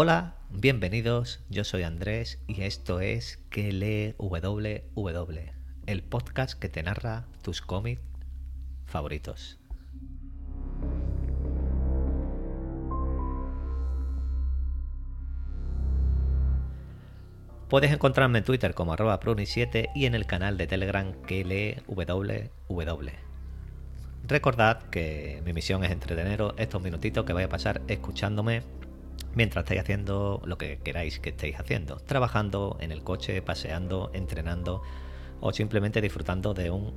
Hola, bienvenidos, yo soy Andrés y esto es Que lee WW, el podcast que te narra tus cómics favoritos. Puedes encontrarme en Twitter como arroba pruni7 y en el canal de Telegram que lee WW. Recordad que mi misión es entreteneros estos minutitos que vais a pasar escuchándome mientras estáis haciendo lo que queráis que estéis haciendo, trabajando en el coche, paseando, entrenando o simplemente disfrutando de un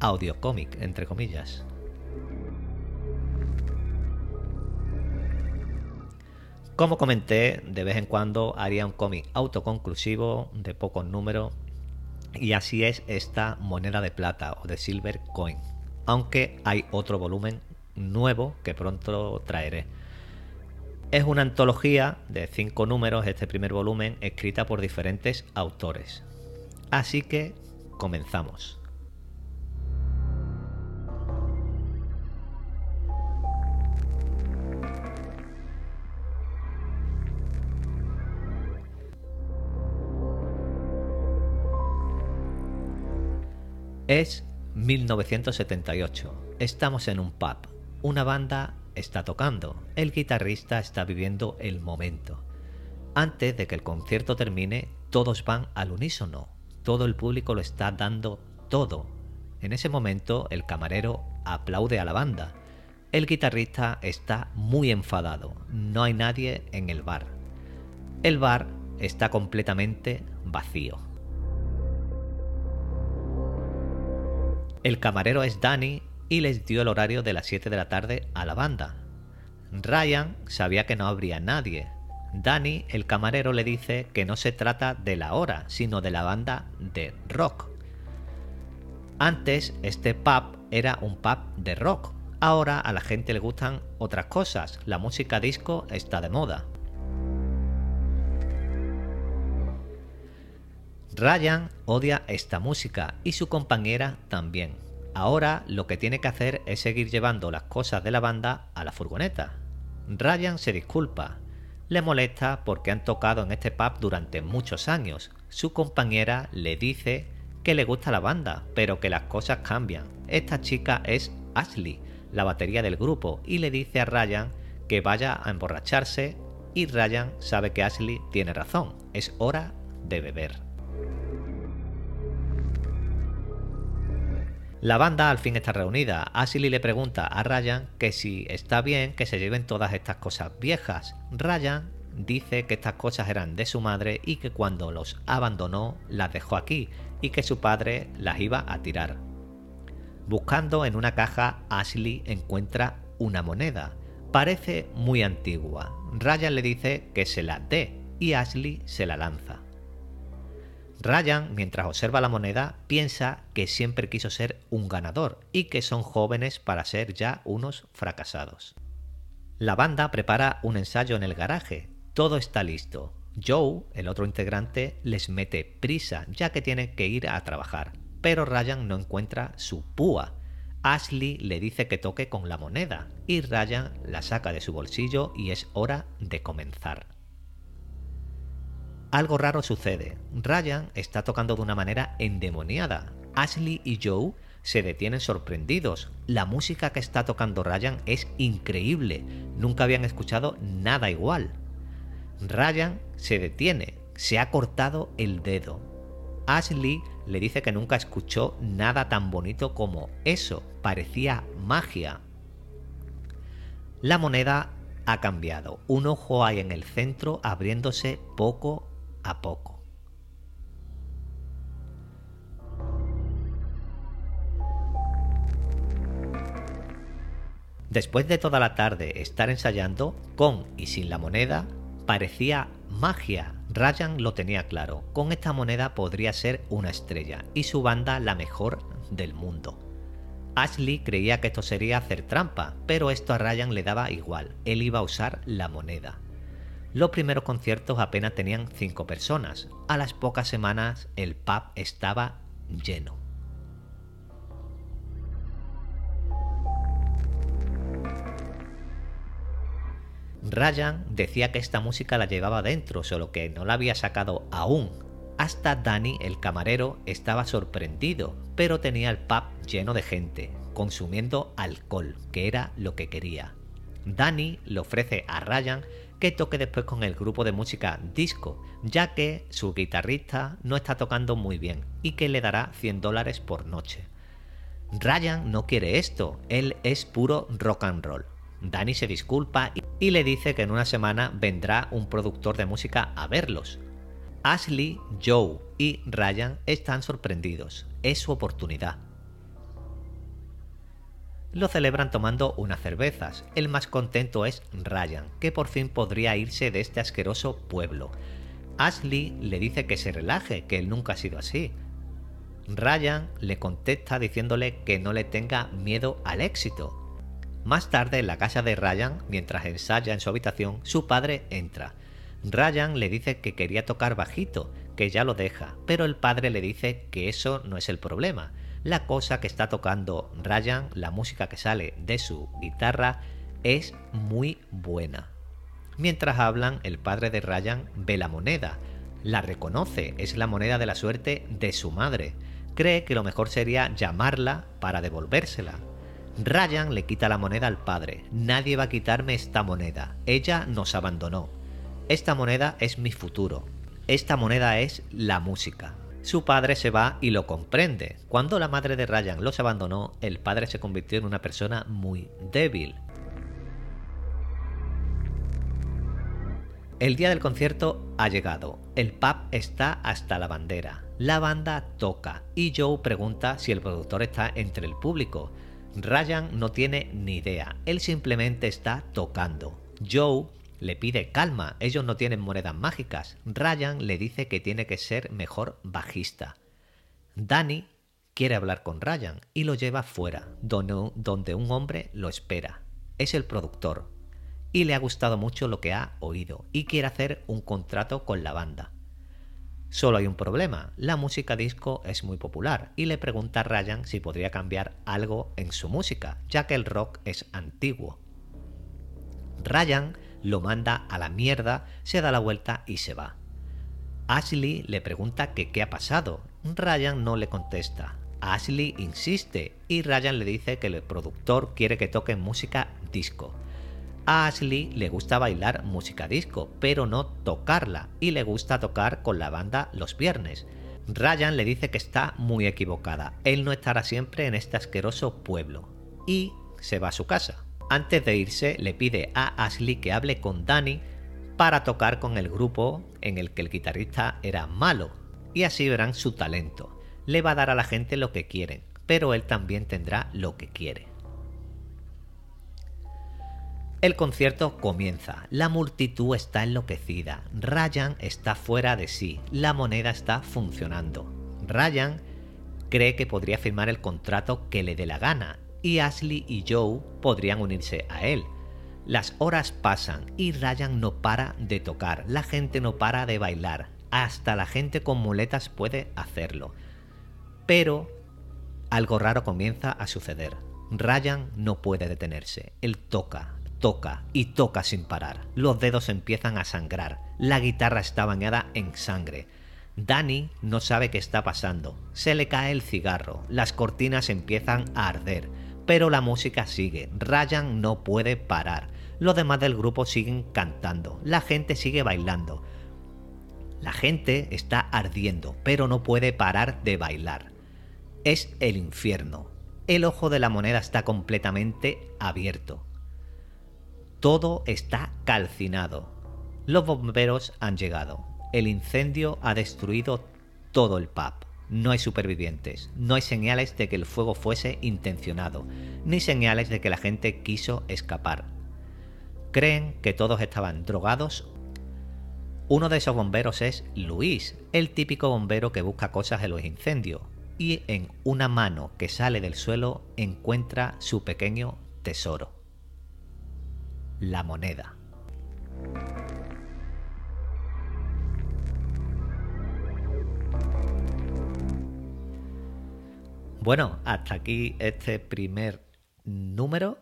audio cómic, entre comillas. Como comenté, de vez en cuando haría un cómic autoconclusivo de pocos números y así es esta moneda de plata o de silver coin, aunque hay otro volumen nuevo que pronto traeré. Es una antología de cinco números, este primer volumen, escrita por diferentes autores. Así que comenzamos. Es 1978. Estamos en un pub. Una banda está tocando, el guitarrista está viviendo el momento. Antes de que el concierto termine, todos van al unísono, todo el público lo está dando todo. En ese momento, el camarero aplaude a la banda. El guitarrista está muy enfadado, no hay nadie en el bar. El bar está completamente vacío. El camarero es Danny y les dio el horario de las 7 de la tarde a la banda. Ryan sabía que no habría nadie. Danny, el camarero, le dice que no se trata de la hora, sino de la banda de rock. Antes este pub era un pub de rock. Ahora a la gente le gustan otras cosas. La música disco está de moda. Ryan odia esta música y su compañera también. Ahora lo que tiene que hacer es seguir llevando las cosas de la banda a la furgoneta. Ryan se disculpa. Le molesta porque han tocado en este pub durante muchos años. Su compañera le dice que le gusta la banda, pero que las cosas cambian. Esta chica es Ashley, la batería del grupo, y le dice a Ryan que vaya a emborracharse y Ryan sabe que Ashley tiene razón. Es hora de beber. La banda al fin está reunida. Ashley le pregunta a Ryan que si está bien que se lleven todas estas cosas viejas. Ryan dice que estas cosas eran de su madre y que cuando los abandonó las dejó aquí y que su padre las iba a tirar. Buscando en una caja, Ashley encuentra una moneda. Parece muy antigua. Ryan le dice que se la dé y Ashley se la lanza. Ryan, mientras observa la moneda, piensa que siempre quiso ser un ganador y que son jóvenes para ser ya unos fracasados. La banda prepara un ensayo en el garaje. Todo está listo. Joe, el otro integrante, les mete prisa ya que tiene que ir a trabajar, pero Ryan no encuentra su púa. Ashley le dice que toque con la moneda y Ryan la saca de su bolsillo y es hora de comenzar algo raro sucede. Ryan está tocando de una manera endemoniada. Ashley y Joe se detienen sorprendidos. La música que está tocando Ryan es increíble. Nunca habían escuchado nada igual. Ryan se detiene. Se ha cortado el dedo. Ashley le dice que nunca escuchó nada tan bonito como eso. Parecía magia. La moneda ha cambiado. Un ojo hay en el centro abriéndose poco a poco. Después de toda la tarde estar ensayando, con y sin la moneda, parecía magia. Ryan lo tenía claro. Con esta moneda podría ser una estrella y su banda la mejor del mundo. Ashley creía que esto sería hacer trampa, pero esto a Ryan le daba igual. Él iba a usar la moneda. Los primeros conciertos apenas tenían 5 personas. A las pocas semanas el pub estaba lleno. Ryan decía que esta música la llevaba dentro, solo que no la había sacado aún. Hasta Danny, el camarero, estaba sorprendido, pero tenía el pub lleno de gente, consumiendo alcohol, que era lo que quería. Danny le ofrece a Ryan que toque después con el grupo de música disco, ya que su guitarrista no está tocando muy bien y que le dará 100 dólares por noche. Ryan no quiere esto, él es puro rock and roll. Danny se disculpa y le dice que en una semana vendrá un productor de música a verlos. Ashley, Joe y Ryan están sorprendidos. Es su oportunidad. Lo celebran tomando unas cervezas. El más contento es Ryan, que por fin podría irse de este asqueroso pueblo. Ashley le dice que se relaje, que él nunca ha sido así. Ryan le contesta diciéndole que no le tenga miedo al éxito, más tarde, en la casa de Ryan, mientras ensaya en su habitación, su padre entra. Ryan le dice que quería tocar bajito, que ya lo deja, pero el padre le dice que eso no es el problema. La cosa que está tocando Ryan, la música que sale de su guitarra, es muy buena. Mientras hablan, el padre de Ryan ve la moneda, la reconoce, es la moneda de la suerte de su madre. Cree que lo mejor sería llamarla para devolvérsela, Ryan le quita la moneda al padre. Nadie va a quitarme esta moneda. Ella nos abandonó. Esta moneda es mi futuro. Esta moneda es la música. Su padre se va y lo comprende. Cuando la madre de Ryan los abandonó, el padre se convirtió en una persona muy débil. El día del concierto ha llegado. El pub está hasta la bandera. La banda toca y Joe pregunta si el productor está entre el público. Ryan no tiene ni idea, él simplemente está tocando. Joe le pide calma, ellos no tienen monedas mágicas. Ryan le dice que tiene que ser mejor bajista. Danny quiere hablar con Ryan y lo lleva fuera, donde un hombre lo espera. Es el productor y le ha gustado mucho lo que ha oído y quiere hacer un contrato con la banda. Solo hay un problema, la música disco es muy popular y le pregunta a Ryan si podría cambiar algo en su música, ya que el rock es antiguo. Ryan lo manda a la mierda, se da la vuelta y se va. Ashley le pregunta que qué ha pasado. Ryan no le contesta. Ashley insiste y Ryan le dice que el productor quiere que toque música disco. A Ashley le gusta bailar música disco, pero no tocarla, y le gusta tocar con la banda los viernes. Ryan le dice que está muy equivocada, él no estará siempre en este asqueroso pueblo, y se va a su casa. Antes de irse, le pide a Ashley que hable con Danny para tocar con el grupo en el que el guitarrista era malo, y así verán su talento. Le va a dar a la gente lo que quieren, pero él también tendrá lo que quiere. El concierto comienza, la multitud está enloquecida, Ryan está fuera de sí, la moneda está funcionando. Ryan cree que podría firmar el contrato que le dé la gana y Ashley y Joe podrían unirse a él. Las horas pasan y Ryan no para de tocar, la gente no para de bailar, hasta la gente con muletas puede hacerlo. Pero algo raro comienza a suceder. Ryan no puede detenerse, él toca, toca y toca sin parar. Los dedos empiezan a sangrar. La guitarra está bañada en sangre. Danny no sabe qué está pasando. Se le cae el cigarro. Las cortinas empiezan a arder. Pero la música sigue. Ryan no puede parar. Los demás del grupo siguen cantando. La gente sigue bailando. La gente está ardiendo, pero no puede parar de bailar. Es el infierno. El ojo de la moneda está completamente abierto. Todo está calcinado. Los bomberos han llegado. El incendio ha destruido todo el pub. No hay supervivientes, no hay señales de que el fuego fuese intencionado, ni señales de que la gente quiso escapar. Creen que todos estaban drogados. Uno de esos bomberos es Luis, el típico bombero que busca cosas en los incendios, y en una mano que sale del suelo encuentra su pequeño tesoro la moneda. Bueno, hasta aquí este primer número.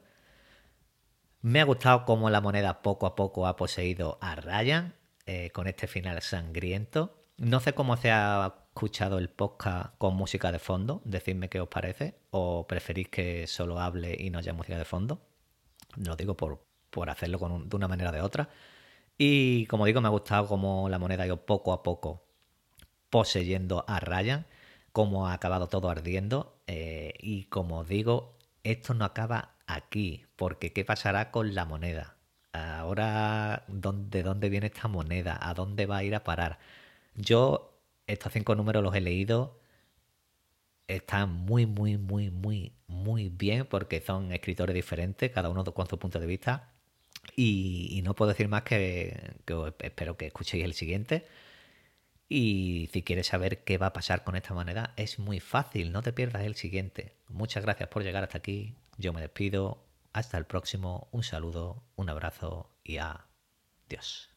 Me ha gustado cómo la moneda poco a poco ha poseído a Ryan eh, con este final sangriento. No sé cómo se ha escuchado el podcast con música de fondo. Decidme qué os parece. ¿O preferís que solo hable y no haya música de fondo? Lo digo por, por hacerlo de una manera o de otra. Y como digo, me ha gustado cómo la moneda ha ido poco a poco poseyendo a Ryan, cómo ha acabado todo ardiendo. Eh, y como digo, esto no acaba aquí, porque ¿qué pasará con la moneda? Ahora, ¿de dónde viene esta moneda? ¿A dónde va a ir a parar? Yo estos cinco números los he leído. Están muy, muy, muy, muy, muy bien porque son escritores diferentes, cada uno con su punto de vista. Y, no puedo decir más que, que espero que escuchéis el siguiente. Y si quieres saber qué va a pasar con esta moneda, es muy fácil, no te pierdas el siguiente. Muchas gracias por llegar hasta aquí. Yo me despido. Hasta el próximo. Un saludo, un abrazo y adiós.